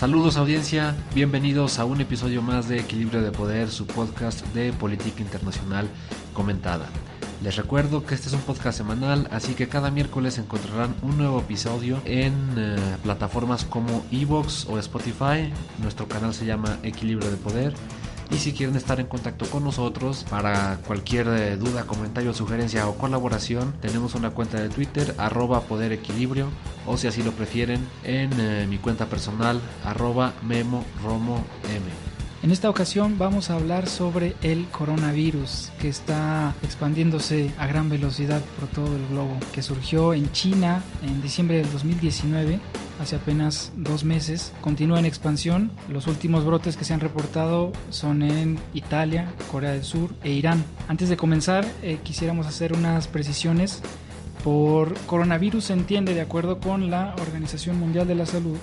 Saludos audiencia, bienvenidos a un episodio más de Equilibrio de Poder, su podcast de política internacional comentada. Les recuerdo que este es un podcast semanal, así que cada miércoles encontrarán un nuevo episodio en eh, plataformas como Evox o Spotify. Nuestro canal se llama Equilibrio de Poder. Y si quieren estar en contacto con nosotros para cualquier eh, duda, comentario, sugerencia o colaboración, tenemos una cuenta de Twitter, arroba Poder o si así lo prefieren, en eh, mi cuenta personal, arroba Memo M. En esta ocasión vamos a hablar sobre el coronavirus que está expandiéndose a gran velocidad por todo el globo, que surgió en China en diciembre del 2019, hace apenas dos meses, continúa en expansión. Los últimos brotes que se han reportado son en Italia, Corea del Sur e Irán. Antes de comenzar, eh, quisiéramos hacer unas precisiones. Por coronavirus se entiende, de acuerdo con la Organización Mundial de la Salud,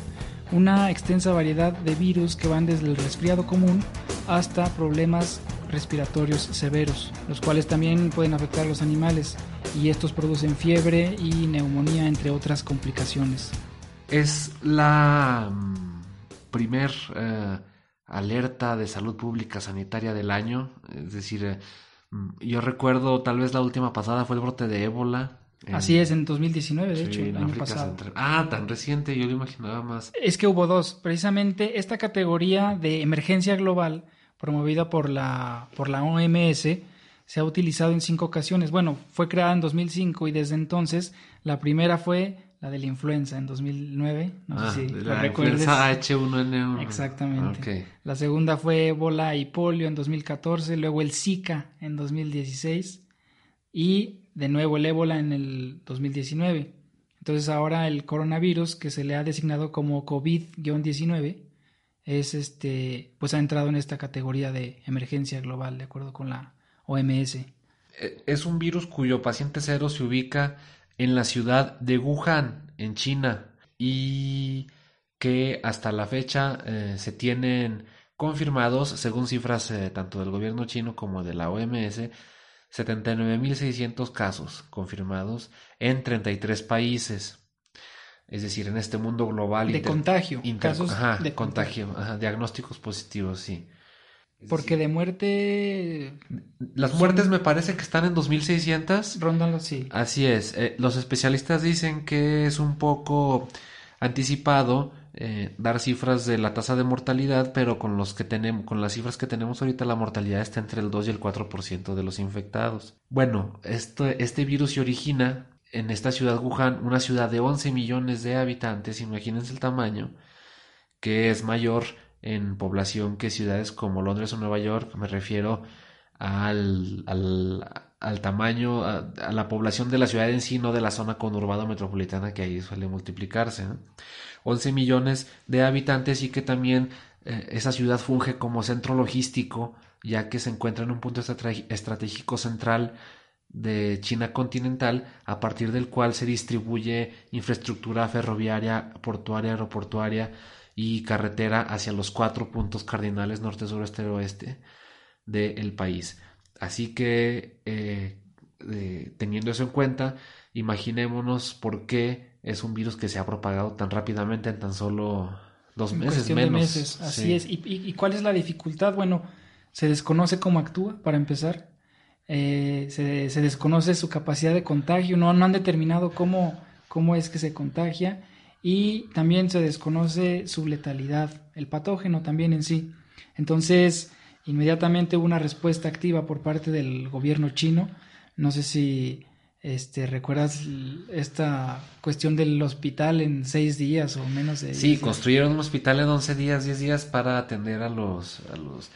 una extensa variedad de virus que van desde el resfriado común hasta problemas respiratorios severos, los cuales también pueden afectar a los animales y estos producen fiebre y neumonía entre otras complicaciones. Es la mm, primer eh, alerta de salud pública sanitaria del año, es decir, eh, mm, yo recuerdo tal vez la última pasada fue el brote de ébola Así es, en 2019, de hecho, el año pasado. Ah, tan reciente, yo lo imaginaba más. Es que hubo dos. Precisamente esta categoría de emergencia global, promovida por la, por la OMS, se ha utilizado en cinco ocasiones. Bueno, fue creada en 2005 y desde entonces la primera fue la de la influenza en 2009. No sé ah, si la Influenza H1N1. Exactamente. La segunda fue ébola y polio en 2014, luego el Zika en 2016 y de nuevo el ébola en el 2019. Entonces ahora el coronavirus que se le ha designado como COVID-19 es este pues ha entrado en esta categoría de emergencia global de acuerdo con la OMS. E, es un virus cuyo paciente cero se ubica en la ciudad de Wuhan, en China, y que hasta la fecha eh, se tienen confirmados, según cifras eh, tanto del gobierno chino como de la OMS, 79.600 casos confirmados en 33 países. Es decir, en este mundo global. De contagio. casos de contagio. diagnósticos positivos, sí. Porque de muerte... Las muertes me parece que están en 2.600. Rondan así. Así es. Eh, los especialistas dicen que es un poco anticipado eh, dar cifras de la tasa de mortalidad, pero con los que tenemos, con las cifras que tenemos ahorita, la mortalidad está entre el 2 y el 4% de los infectados. Bueno, este virus se origina en esta ciudad Wuhan, una ciudad de 11 millones de habitantes, imagínense el tamaño, que es mayor en población que ciudades como Londres o Nueva York, me refiero al, al, tamaño, a, la población de la ciudad en sí, no de la zona conurbada metropolitana que ahí suele multiplicarse. 11 millones de habitantes y que también eh, esa ciudad funge como centro logístico, ya que se encuentra en un punto estratégico central de China continental, a partir del cual se distribuye infraestructura ferroviaria, portuaria, aeroportuaria y carretera hacia los cuatro puntos cardinales norte, sur, este, oeste del país. Así que, eh, eh, teniendo eso en cuenta, imaginémonos por qué es un virus que se ha propagado tan rápidamente en tan solo dos meses menos. meses, así es. ¿Y, cuál es la dificultad? Bueno, se desconoce cómo actúa, para empezar. Eh, se, se, desconoce su capacidad de contagio, no, no han determinado cómo, cómo es que se contagia y también se desconoce su letalidad, el patógeno también en sí. Entonces, inmediatamente hubo una respuesta activa por parte del gobierno chino. No sé si este, ¿Recuerdas esta cuestión del hospital en seis días o menos de Sí, construyeron un hospital en once días, diez días para atender a los, a los,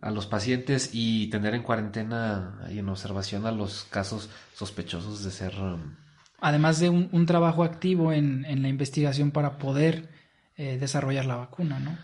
a los pacientes y tener en cuarentena y en observación a los casos sospechosos de ser... Um, Además de un, trabajo activo en, en, la investigación para poder eh, desarrollar la vacuna, ¿no?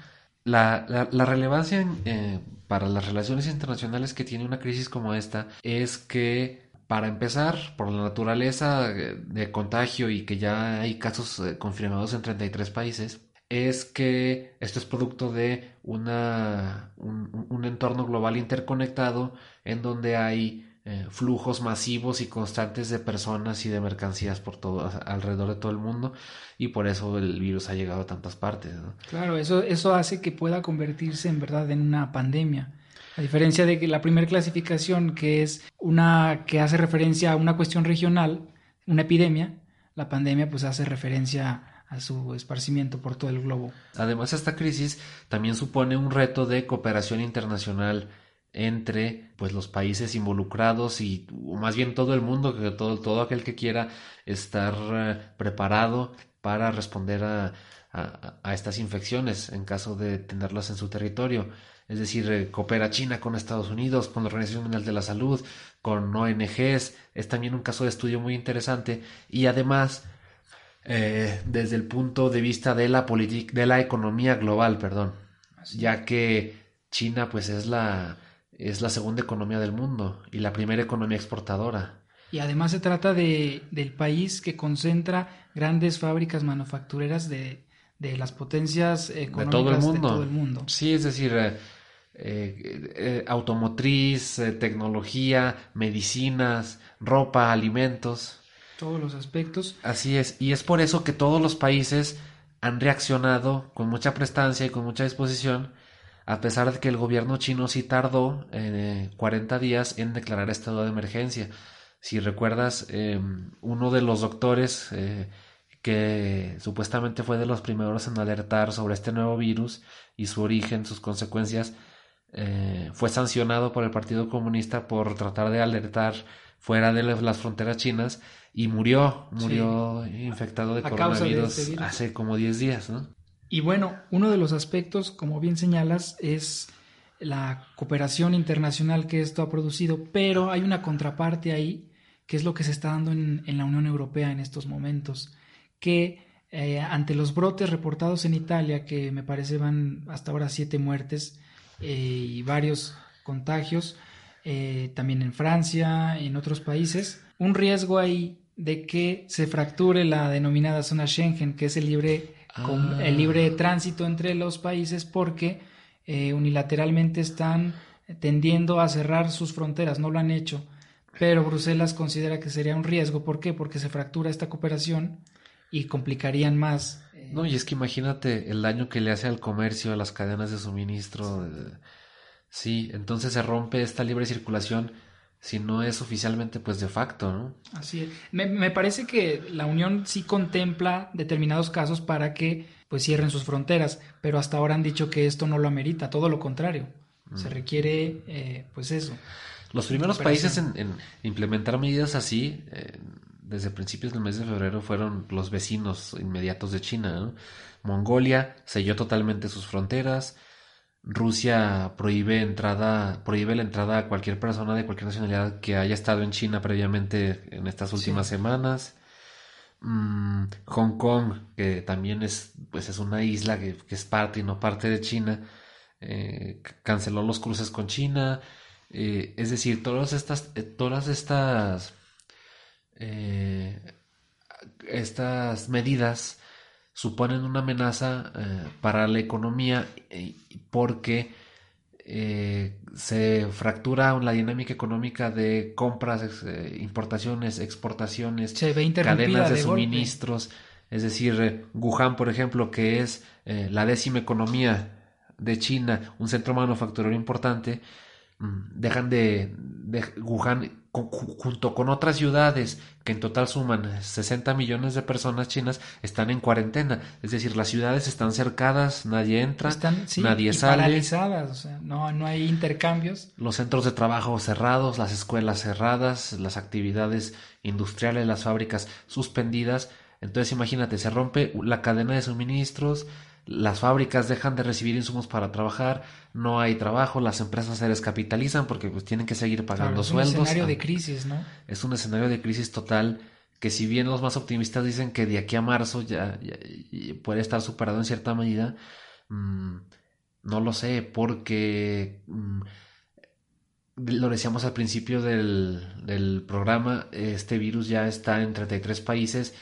La, la, relevancia eh, para las relaciones internacionales que tiene una crisis como esta es que para empezar, por la naturaleza de contagio y que ya hay casos eh, confirmados en 33 países, es que esto es producto de una, un, entorno global interconectado en donde hay eh, flujos masivos y constantes de personas y de mercancías por todo alrededor de todo el mundo y por eso el virus ha llegado a tantas partes. Claro, eso, eso hace que pueda convertirse en verdad en una pandemia. A diferencia de que la primera clasificación, que es una que hace referencia a una cuestión regional, una epidemia, la pandemia pues hace referencia a su esparcimiento por todo el globo. Además, esta crisis también supone un reto de cooperación internacional entre pues los países involucrados y más bien todo el mundo, que todo, todo aquel que quiera estar eh, preparado para responder a, a, estas infecciones en caso de tenerlas en su territorio. Es decir, eh, coopera China con Estados Unidos, con la Organización Mundial de la Salud, con ONGs. Es también un caso de estudio muy interesante y además eh, desde el punto de vista de la, de la economía global, perdón, ya que China pues es la, es la segunda economía del mundo y la primera economía exportadora. Y además se trata de, del país que concentra grandes fábricas manufactureras de, de las potencias económicas de todo el mundo. todo el mundo. Sí, es decir, eh, eh, automotriz, tecnología, medicinas, ropa, alimentos todos los aspectos. Así es, y es por eso que todos los países han reaccionado con mucha prestancia y con mucha disposición, a pesar de que el gobierno chino sí tardó eh, 40 días en declarar estado de emergencia. Si recuerdas, em, uno de los doctores eh, que supuestamente fue de los primeros en alertar sobre este nuevo virus y su origen, sus consecuencias, eh, fue sancionado por el Partido Comunista por tratar de alertar fuera de las fronteras chinas y murió, murió infectado de coronavirus este hace como 10 días, ¿no? Y bueno, uno de los aspectos, como bien señalas, es la cooperación internacional que esto ha producido, pero hay una contraparte ahí, que es lo que se está dando en, la Unión Europea en estos momentos, que eh, ante los brotes reportados en Italia, que me parece van hasta ahora siete muertes eh, y varios contagios, eh, también en Francia, en otros países, un riesgo ahí de que se fracture la denominada zona Schengen, que es el libre, el ah. libre tránsito entre los países, porque eh, unilateralmente están tendiendo a cerrar sus fronteras, no lo han hecho, pero Bruselas considera que sería un riesgo. ¿Por qué? Porque se fractura esta cooperación y complicarían más. Eh, no, y es que imagínate el daño que le hace al comercio, a las cadenas de suministro. Sí, entonces se rompe esta libre circulación si no es oficialmente, pues de facto, ¿no? Así es. Me, parece que la Unión sí contempla determinados casos para que pues cierren sus fronteras, pero hasta ahora han dicho que esto no lo amerita, todo lo contrario. Se mm. requiere, eh, pues eso. Los primeros países en, implementar medidas así, eh, desde principios del mes de febrero, fueron los vecinos inmediatos de China. ¿no? Mongolia selló totalmente sus fronteras, Rusia prohíbe entrada, prohíbe la entrada a cualquier persona de cualquier nacionalidad que haya estado en China previamente en estas últimas semanas. Mm, Hong Kong, que también es, pues es una isla que, es parte y no parte de China, eh, canceló los cruces con China. Eh, es decir, todas estas, eh, todas estas, estas medidas suponen una amenaza eh, para la economía eh, porque eh, se fractura la dinámica económica de compras, importaciones, exportaciones, cadenas de, suministros. Es decir, Wuhan, por ejemplo, que es la décima economía de China, un centro manufacturero importante, dejan de, de Wuhan junto con otras ciudades que en total suman 60 millones de personas chinas, están en cuarentena. Es decir, las ciudades están cercadas, nadie entra, nadie sale. Paralizadas, o sea, no, no hay intercambios. Los centros de trabajo cerrados, las escuelas cerradas, las actividades industriales, las fábricas suspendidas. Entonces imagínate, se rompe la cadena de suministros, las fábricas dejan de recibir insumos para trabajar, no hay trabajo, las empresas se descapitalizan porque pues tienen que seguir pagando sueldos. Es un escenario de crisis, ¿no? Es un escenario de crisis total que si bien los más optimistas dicen que de aquí a marzo ya, puede estar superado en cierta medida, mm, no lo sé porque mm, lo decíamos al principio del, del programa, este virus ya está en 33 países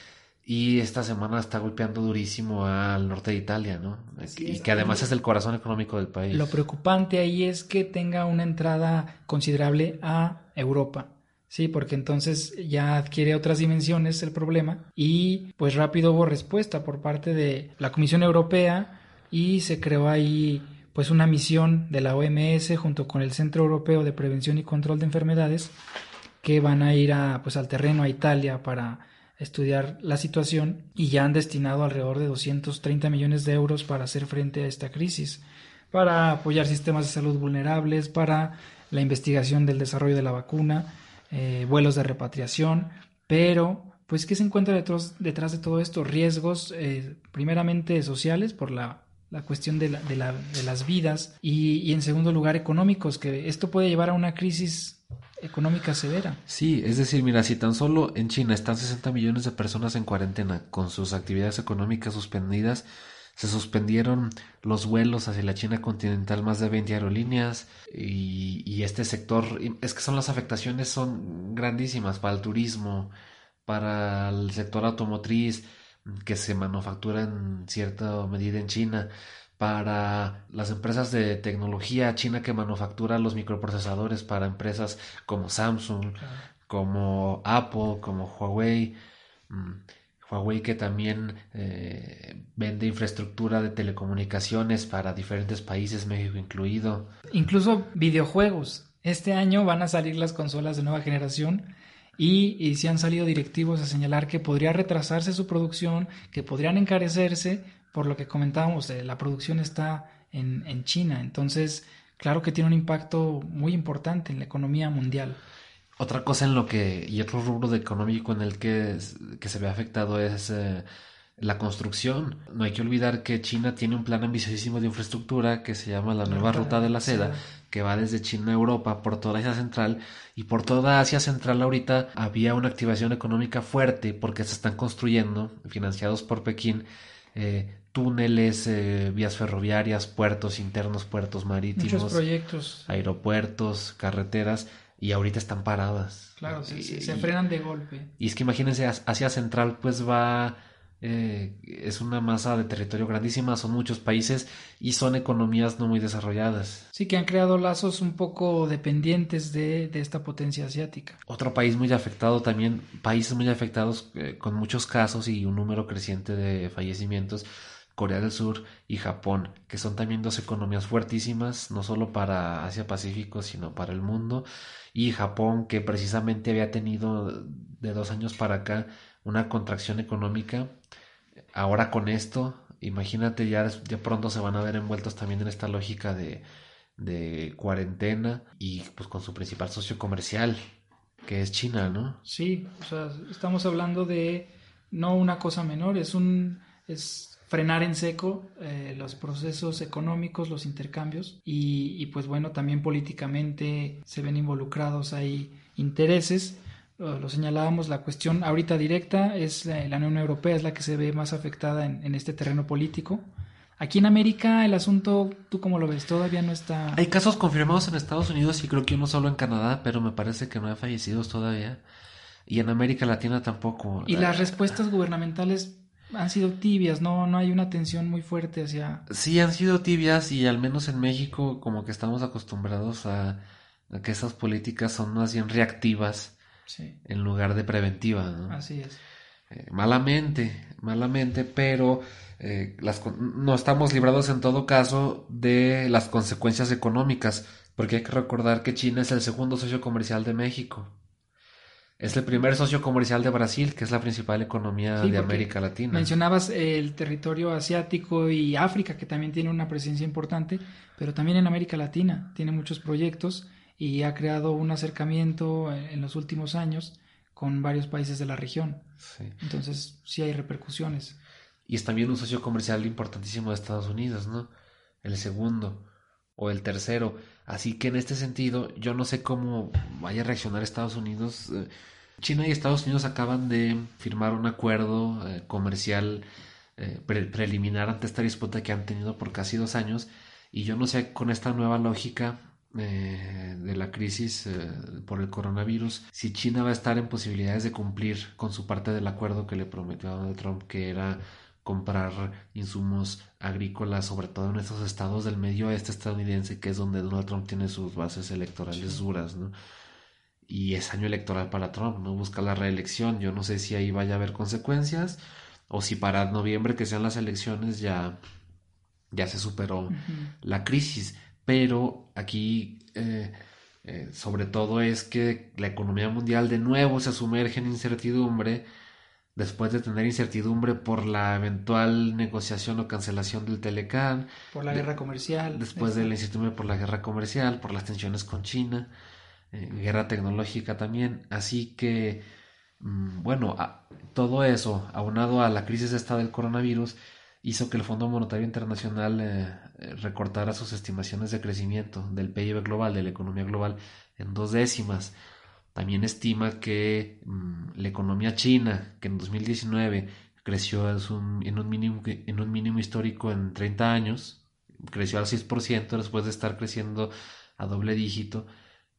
y esta semana está golpeando durísimo al norte de Italia, ¿no? y que además es el corazón económico del país. Lo preocupante ahí es que tenga una entrada considerable a Europa. Sí, porque entonces ya adquiere otras dimensiones el problema y pues rápido hubo respuesta por parte de la Comisión Europea y se creó ahí pues una misión de la OMS junto con el Centro Europeo de Prevención y Control de Enfermedades que van a ir a pues al terreno a Italia para estudiar la situación y ya han destinado alrededor de 230 millones de euros para hacer frente a esta crisis, para apoyar sistemas de salud vulnerables, para la investigación del desarrollo de la vacuna eh, vuelos de repatriación, pero pues ¿qué se encuentra detrás, detrás de todo esto? Riesgos eh, primeramente sociales por la, la cuestión de, la, de, la, de, las vidas y, y en segundo lugar económicos, que esto puede llevar a una crisis económica severa. Sí, es decir, mira, si tan solo en China están 60 millones de personas en cuarentena con sus actividades económicas suspendidas, se suspendieron los vuelos hacia la China continental, más de 20 aerolíneas y, este sector, es que son las afectaciones son grandísimas para el turismo, para el sector automotriz que se manufactura en cierta medida en China, para las empresas de tecnología china que manufactura los microprocesadores para empresas como Samsung, como Apple, como Huawei. Mm, Huawei que también eh, vende infraestructura de telecomunicaciones para diferentes países, México incluido. Incluso videojuegos. Este año van a salir las consolas de nueva generación y, y se han salido directivos a señalar que podría retrasarse su producción, que podrían encarecerse, por lo que comentábamos, eh, la producción está en, en China. Entonces, claro que tiene un impacto muy importante en la economía mundial. Otra cosa en lo que, y otro rubro de económico en el que, que se ve afectado es eh, la construcción. No hay que olvidar que China tiene un plan ambiciosísimo de infraestructura que se llama la nueva ruta de la seda, que va desde China a Europa por toda Asia Central y por toda Asia Central ahorita había una activación económica fuerte porque se están construyendo, financiados por Pekín, eh, túneles, eh, vías ferroviarias, puertos internos, puertos marítimos, Muchos proyectos, aeropuertos, carreteras y ahorita están paradas. Claro, se, se, frenan de golpe. Y es que imagínense, Asia Central pues va, eh, es una masa de territorio grandísima, son muchos países y son economías no muy desarrolladas. Sí, que han creado lazos un poco dependientes de, de esta potencia asiática. Otro país muy afectado también, países muy afectados eh, con muchos casos y un número creciente de fallecimientos Corea del Sur y Japón, que son también dos economías fuertísimas, no solo para Asia Pacífico, sino para el mundo, y Japón, que precisamente había tenido de dos años para acá una contracción económica, ahora con esto, imagínate, ya, ya pronto se van a ver envueltos también en esta lógica de, de cuarentena y pues con su principal socio comercial, que es China, ¿no? Sí, o sea, estamos hablando de no una cosa menor, es un... Es frenar en seco eh, los procesos económicos, los intercambios y, y, pues bueno, también políticamente se ven involucrados ahí intereses. Lo señalábamos, la cuestión ahorita directa es la, la Unión Europea, es la que se ve más afectada en, en, este terreno político. Aquí en América el asunto, ¿tú cómo lo ves? Todavía no está... Hay casos confirmados en Estados Unidos y creo que uno solo en Canadá, pero me parece que no hay fallecidos todavía. Y en América Latina tampoco. Y las respuestas gubernamentales han sido tibias, no, no hay una tensión muy fuerte hacia... Sí, han sido tibias y al menos en México como que estamos acostumbrados a, a que esas políticas son más bien reactivas sí. en lugar de preventivas. ¿no? Así es. Eh, malamente, malamente, pero eh, las, no estamos librados en todo caso de las consecuencias económicas, porque hay que recordar que China es el segundo socio comercial de México. Es el primer socio comercial de Brasil, que es la principal economía sí, de América Latina. Mencionabas el territorio asiático y África, que también tiene una presencia importante, pero también en América Latina tiene muchos proyectos y ha creado un acercamiento en los últimos años con varios países de la región. Sí. Entonces, sí hay repercusiones. Y es también un socio comercial importantísimo de Estados Unidos, ¿no? El segundo o el tercero. Así que en este sentido, yo no sé cómo vaya a reaccionar Estados Unidos. China y Estados Unidos acaban de firmar un acuerdo eh, comercial eh, pre preliminar ante esta disputa que han tenido por casi dos años. Y yo no sé con esta nueva lógica eh, de la crisis por el coronavirus, si China va a estar en posibilidades de cumplir con su parte del acuerdo que le prometió a Donald Trump, que era comprar insumos agrícolas, sobre todo en estos estados del medio oeste estadounidense, que es donde Donald Trump tiene sus bases electorales duras, ¿no? Y es año electoral para Trump, ¿no? Busca la reelección. Yo no sé si ahí vaya a haber consecuencias o si para noviembre que sean las elecciones ya, ya se superó la crisis. Pero aquí, eh, eh, sobre todo, es que la economía mundial de nuevo se sumerge en incertidumbre después de tener incertidumbre por la eventual negociación o cancelación del Telecan. Por la guerra comercial. Después de la incertidumbre por la guerra comercial, por las tensiones con China, eh, guerra tecnológica también. Así que, mm, bueno, todo eso, aunado a la crisis esta del coronavirus, hizo que el Fondo Monetario Internacional eh, eh, recortara sus estimaciones de crecimiento del PIB global, de la economía global, en dos décimas. También estima que mm, la economía china, que en 2019 creció en, un mínimo, en un mínimo histórico en 30 años, creció al 6% después de estar creciendo a doble dígito,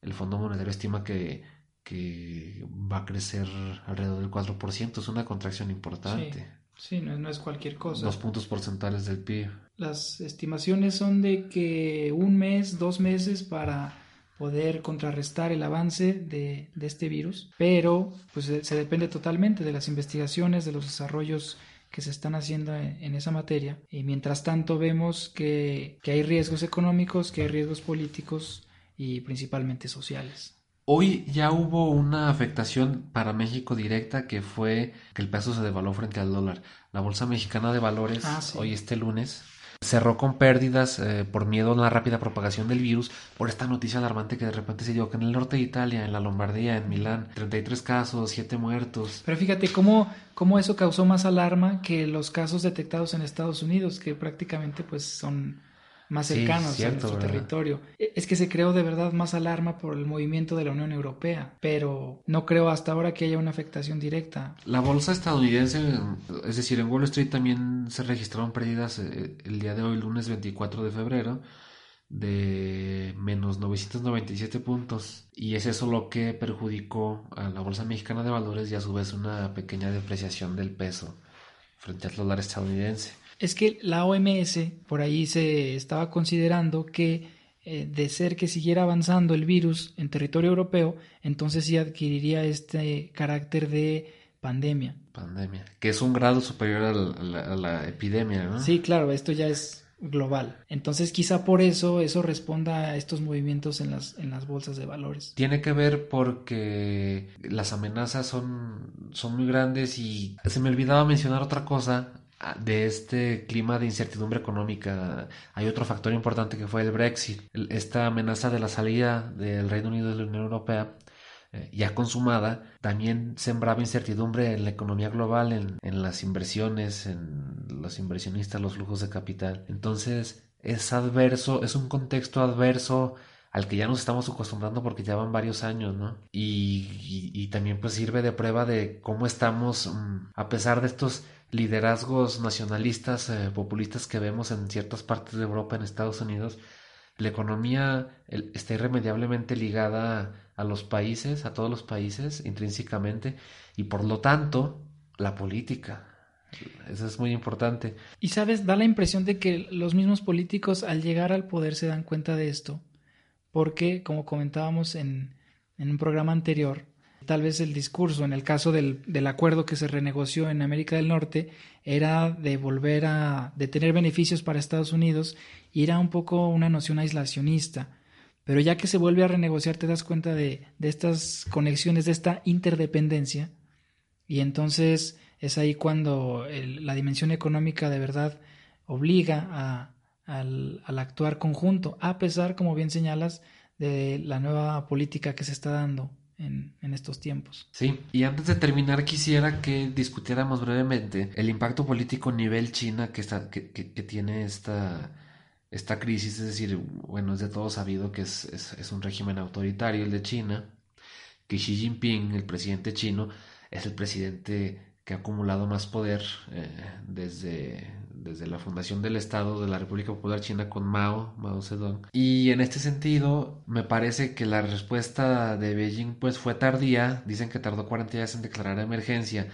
el Fondo Monetario estima que, que va a crecer alrededor del 4%, es una contracción importante. Sí, no, no, es cualquier cosa. Dos puntos porcentuales del PIB. Las estimaciones son de que un mes, dos meses para poder contrarrestar el avance de, este virus, pero pues se depende totalmente de las investigaciones, de los desarrollos que se están haciendo en, esa materia. Y mientras tanto vemos que, que hay riesgos económicos, que hay riesgos políticos y principalmente sociales. Hoy ya hubo una afectación para México directa que fue que el peso se devaluó frente al dólar. La Bolsa Mexicana de Valores ah, hoy este lunes cerró con pérdidas eh, por miedo a la rápida propagación del virus por esta noticia alarmante que de repente se dio que en el norte de Italia, en la Lombardía, en Milán, 33 casos, 7 muertos. Pero fíjate cómo, cómo eso causó más alarma que los casos detectados en Estados Unidos, que prácticamente pues son más cercanos a nuestro territorio. E, es que se creó de verdad más alarma por el movimiento de la Unión Europea, pero no creo hasta ahora que haya una afectación directa. La bolsa estadounidense, es decir, en Wall Street también se registraron pérdidas eh, el día de hoy, lunes 24 de febrero de menos 997 puntos y es eso lo que perjudicó a la bolsa mexicana de valores y a su vez una pequeña depreciación del peso frente al dólar estadounidense es que la OMS por ahí se estaba considerando que eh, de ser que siguiera avanzando el virus en territorio europeo, entonces sí adquiriría este carácter de pandemia. Pandemia, que es un grado superior a la, epidemia, ¿no? Sí, claro, esto ya es global. Entonces quizá por eso eso responda a estos movimientos en las, en las bolsas de valores. Tiene que ver porque las amenazas son, son muy grandes y se me olvidaba mencionar otra cosa de este clima de incertidumbre económica hay otro factor importante que fue el Brexit. Esta amenaza de la salida del Reino Unido de la Unión Europea eh, ya consumada también sembraba incertidumbre en la economía global, en, en, las inversiones, en los inversionistas, los flujos de capital. Entonces es adverso, es un contexto adverso al que ya nos estamos acostumbrando porque ya van varios años, ¿no? Y, y, también pues sirve de prueba de cómo estamos, mm, a pesar de estos liderazgos nacionalistas, eh, populistas que vemos en ciertas partes de Europa, en Estados Unidos, la economía está irremediablemente ligada a los países, a todos los países, intrínsecamente, y por lo tanto, la política. Eso es muy importante. Y sabes, da la impresión de que los mismos políticos al llegar al poder se dan cuenta de esto, porque, como comentábamos en, en un programa anterior, tal vez el discurso, en el caso del, del, acuerdo que se renegoció en América del Norte, era de volver a, de tener beneficios para Estados Unidos y era un poco una noción aislacionista. Pero ya que se vuelve a renegociar te das cuenta de, de estas conexiones, de esta interdependencia y entonces es ahí cuando la dimensión económica de verdad obliga a, al, al actuar conjunto, a pesar, como bien señalas, de la nueva política que se está dando en, estos tiempos. Sí, y antes de terminar quisiera que discutiéramos brevemente el impacto político a nivel China que, tiene esta, esta crisis, es decir, bueno, es de todo sabido que es, es, un régimen autoritario el de China, que Xi Jinping, el presidente chino, es el presidente que ha acumulado más poder eh, desde, desde la fundación del Estado de la República Popular China con Mao, Mao Zedong. Y en este sentido, me parece que la respuesta de Beijing pues fue tardía, dicen que tardó 40 días en declarar emergencia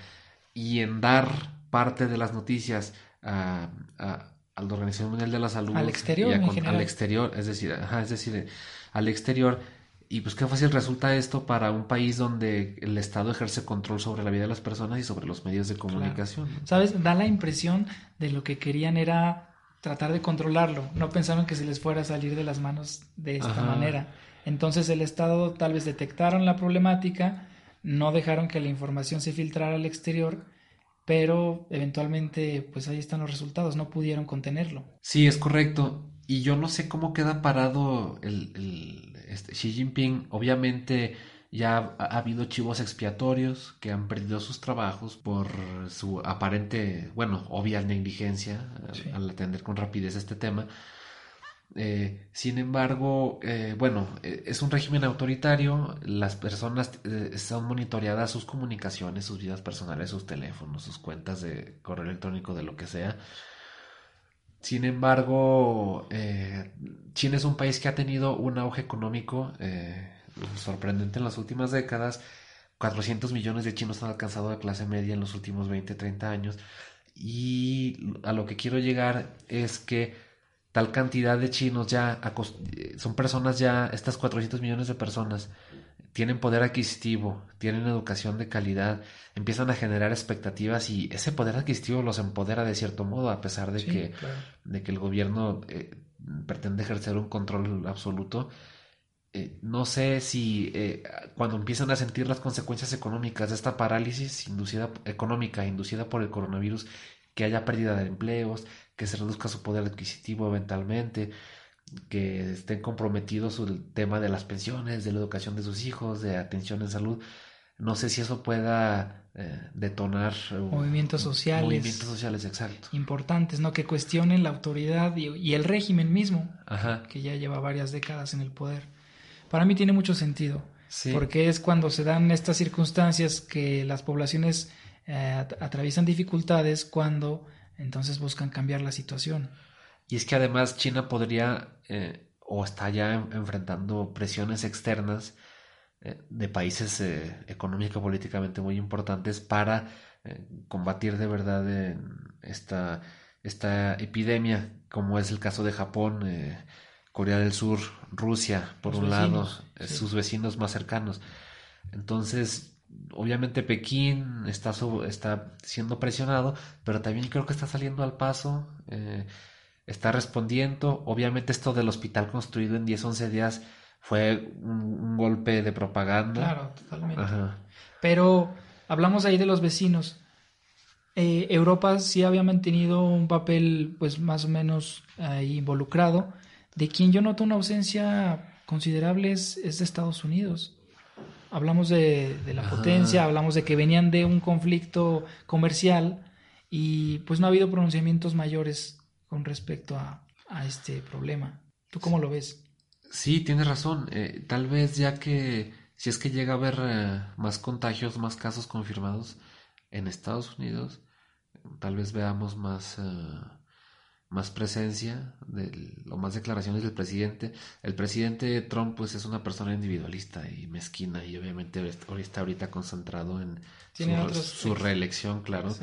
y en dar parte de las noticias a, a, la Organización Mundial de la Salud. Al exterior, Al exterior, es decir, es decir, al exterior y pues qué fácil resulta esto para un país donde el Estado ejerce control sobre la vida de las personas y sobre los medios de comunicación. ¿Sabes? Da la impresión de lo que querían era tratar de controlarlo. No pensaron que se les fuera a salir de las manos de esta manera. Entonces el Estado tal vez detectaron la problemática, no dejaron que la información se filtrara al exterior, pero eventualmente pues ahí están los resultados, no pudieron contenerlo. Sí, es correcto. Y yo no sé cómo queda parado el este, Xi Jinping, obviamente ya ha, habido chivos expiatorios que han perdido sus trabajos por su aparente, bueno, obvia negligencia al, atender con rapidez este tema. Eh, sin embargo, eh, bueno, eh, es un régimen autoritario, las personas están monitoreadas sus comunicaciones, sus vidas personales, sus teléfonos, sus cuentas de correo electrónico, de lo que sea. Sin embargo, eh, China es un país que ha tenido un auge económico eh, sorprendente en las últimas décadas. 400 millones de chinos han alcanzado la clase media en los últimos 20, 30 años. Y a lo que quiero llegar es que tal cantidad de chinos ya son personas ya, estas 400 millones de personas tienen poder adquisitivo, tienen educación de calidad, empiezan a generar expectativas y ese poder adquisitivo los empodera de cierto modo, a pesar de, que, de que el gobierno eh, pretende ejercer un control absoluto. Eh, no sé si eh, cuando empiezan a sentir las consecuencias económicas de esta parálisis inducida, económica inducida por el coronavirus, que haya pérdida de empleos, que se reduzca su poder adquisitivo eventualmente, que estén comprometidos el tema de las pensiones, de la educación de sus hijos, de atención en salud. No sé si eso pueda eh, detonar movimientos sociales. Movimientos sociales, exacto. Importantes, ¿no? Que cuestionen la autoridad y, el régimen mismo, que ya lleva varias décadas en el poder. Para mí tiene mucho sentido, porque es cuando se dan estas circunstancias que las poblaciones eh, atraviesan dificultades cuando entonces buscan cambiar la situación. Y es que además China podría eh, o está ya enfrentando presiones externas eh, de países eh, económico políticamente muy importantes para combatir de verdad esta, esta epidemia, como es el caso de Japón, Corea del Sur, Rusia, por un lado, sus vecinos más cercanos. Entonces, obviamente Pekín está, está siendo presionado, pero también creo que está saliendo al paso está respondiendo. Obviamente esto del hospital construido en 10, 11 días fue un, golpe de propaganda. Claro, totalmente. Pero hablamos ahí de los vecinos. Eh, Europa sí había mantenido un papel pues más o menos involucrado. De quien yo noto una ausencia considerable es, de Estados Unidos. Hablamos de, la potencia, hablamos de que venían de un conflicto comercial y pues no ha habido pronunciamientos mayores con respecto a, este problema. ¿Tú cómo lo ves? Sí, tienes razón. Eh, tal vez ya que si es que llega a haber eh, más contagios, más casos confirmados en Estados Unidos, tal vez veamos más, eh, más presencia o más declaraciones del presidente. El presidente Trump pues es una persona individualista y mezquina y obviamente está ahorita concentrado en su, reelección, claro.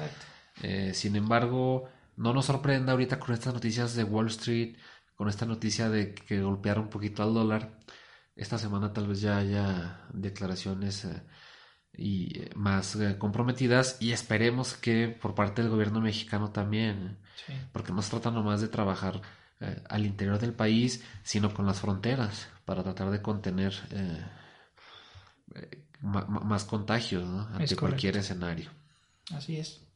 sin embargo, no nos sorprenda ahorita con estas noticias de Wall Street, con esta noticia de que golpearon un poquito al dólar. Esta semana tal vez ya haya declaraciones eh, y eh, más eh, comprometidas y esperemos que por parte del gobierno mexicano también, porque no se trata nomás de trabajar al interior del país, sino con las fronteras para tratar de contener más contagios ante cualquier escenario. Así es.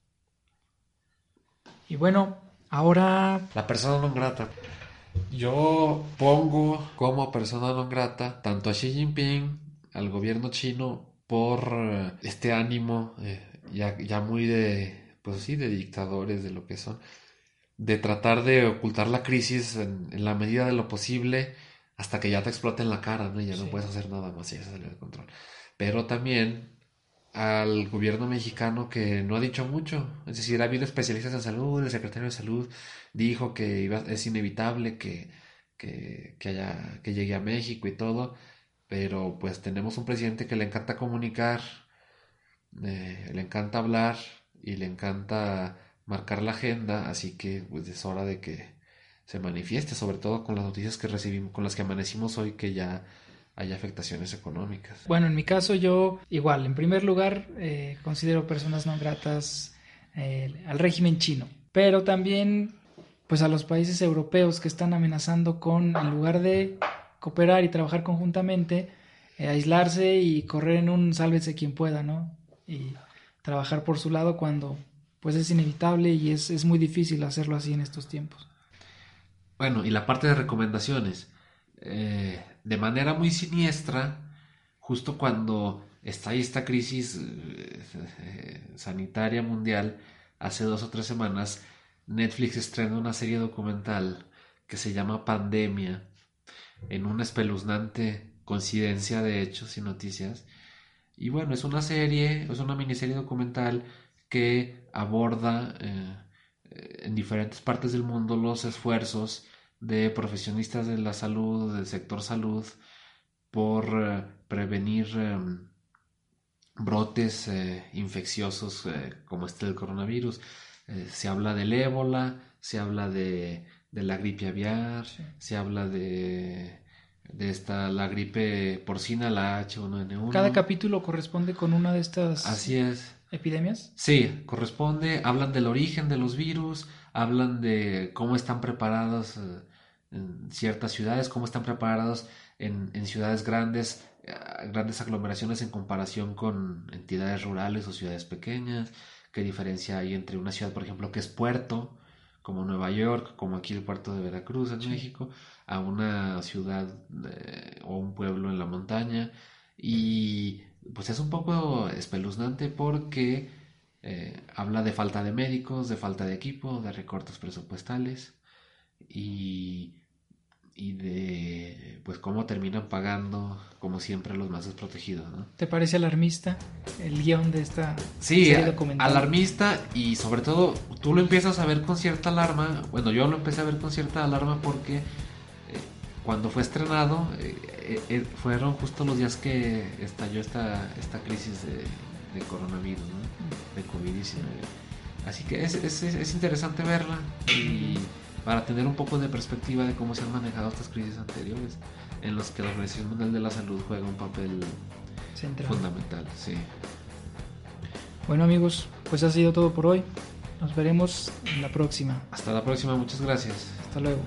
Y bueno, ahora... La persona no grata. Yo pongo como persona no grata tanto a Xi Jinping, al gobierno chino, por eh, este ánimo eh, ya, ya muy de, pues sí, de dictadores, de lo que son, de tratar de ocultar la crisis en, la medida de lo posible hasta que ya te explote en la cara, ¿no? Y ya no puedes hacer nada más y ya se sale de control. Pero también al gobierno mexicano que no ha dicho mucho. Es decir, ha habido especialistas en salud, el secretario de salud dijo que iba, es inevitable que, que, que, haya, que llegue a México y todo, pero pues tenemos un presidente que le encanta comunicar, eh, le encanta hablar y le encanta marcar la agenda, así que pues es hora de que se manifieste, sobre todo con las noticias que recibimos, con las que amanecimos hoy, que ya hay afectaciones económicas. Bueno, en mi caso yo igual, en primer lugar, eh, considero personas no gratas eh, al régimen chino, pero también pues a los países europeos que están amenazando con, en lugar de cooperar y trabajar conjuntamente, eh, aislarse y correr en un sálvese quien pueda, ¿no? Y trabajar por su lado cuando pues es inevitable y es, es muy difícil hacerlo así en estos tiempos. Bueno, y la parte de recomendaciones. Eh, de manera muy siniestra, justo cuando está esta crisis eh, sanitaria mundial, hace dos o tres semanas, Netflix estrena una serie documental que se llama Pandemia, en una espeluznante coincidencia de hechos y noticias. Y bueno, es una serie, es una miniserie documental que aborda eh, en diferentes partes del mundo los esfuerzos de profesionistas de la salud, del sector salud, por eh, prevenir em, brotes eh, infecciosos eh, como este del coronavirus. se habla del ébola, se habla de, de la gripe aviar, se habla de, de esta, la gripe porcina, la H1N1. Cada capítulo corresponde con una de estas Así es. epidemias. Sí, corresponde, hablan del origen de los virus, hablan de cómo están preparados en ciertas ciudades, cómo están preparados en, en ciudades grandes, eh, grandes aglomeraciones en comparación con entidades rurales o ciudades pequeñas, qué diferencia hay entre una ciudad, por ejemplo, que es puerto, como Nueva York, como aquí el puerto de Veracruz en México, a una ciudad eh, o un pueblo en la montaña. Y pues es un poco espeluznante porque eh, habla de falta de médicos, de falta de equipo, de recortes presupuestales y y de pues cómo terminan pagando como siempre los más desprotegidos, ¿no? ¿Te parece alarmista el guion de esta sí, serie documental? alarmista y sobre todo tú lo empiezas a ver con cierta alarma, bueno yo lo empecé a ver con cierta alarma porque eh, cuando fue estrenado eh, eh, fueron justo los días que estalló esta, esta crisis de, de coronavirus, ¿no? de COVID-19. Así que es, es, es interesante verla y para tener un poco de perspectiva de cómo se han manejado estas crisis anteriores, en los que la Organización Mundial de la Salud juega un papel Central. fundamental. Sí. Bueno amigos, pues ha sido todo por hoy. Nos veremos en la próxima. Hasta la próxima, muchas gracias. Hasta luego.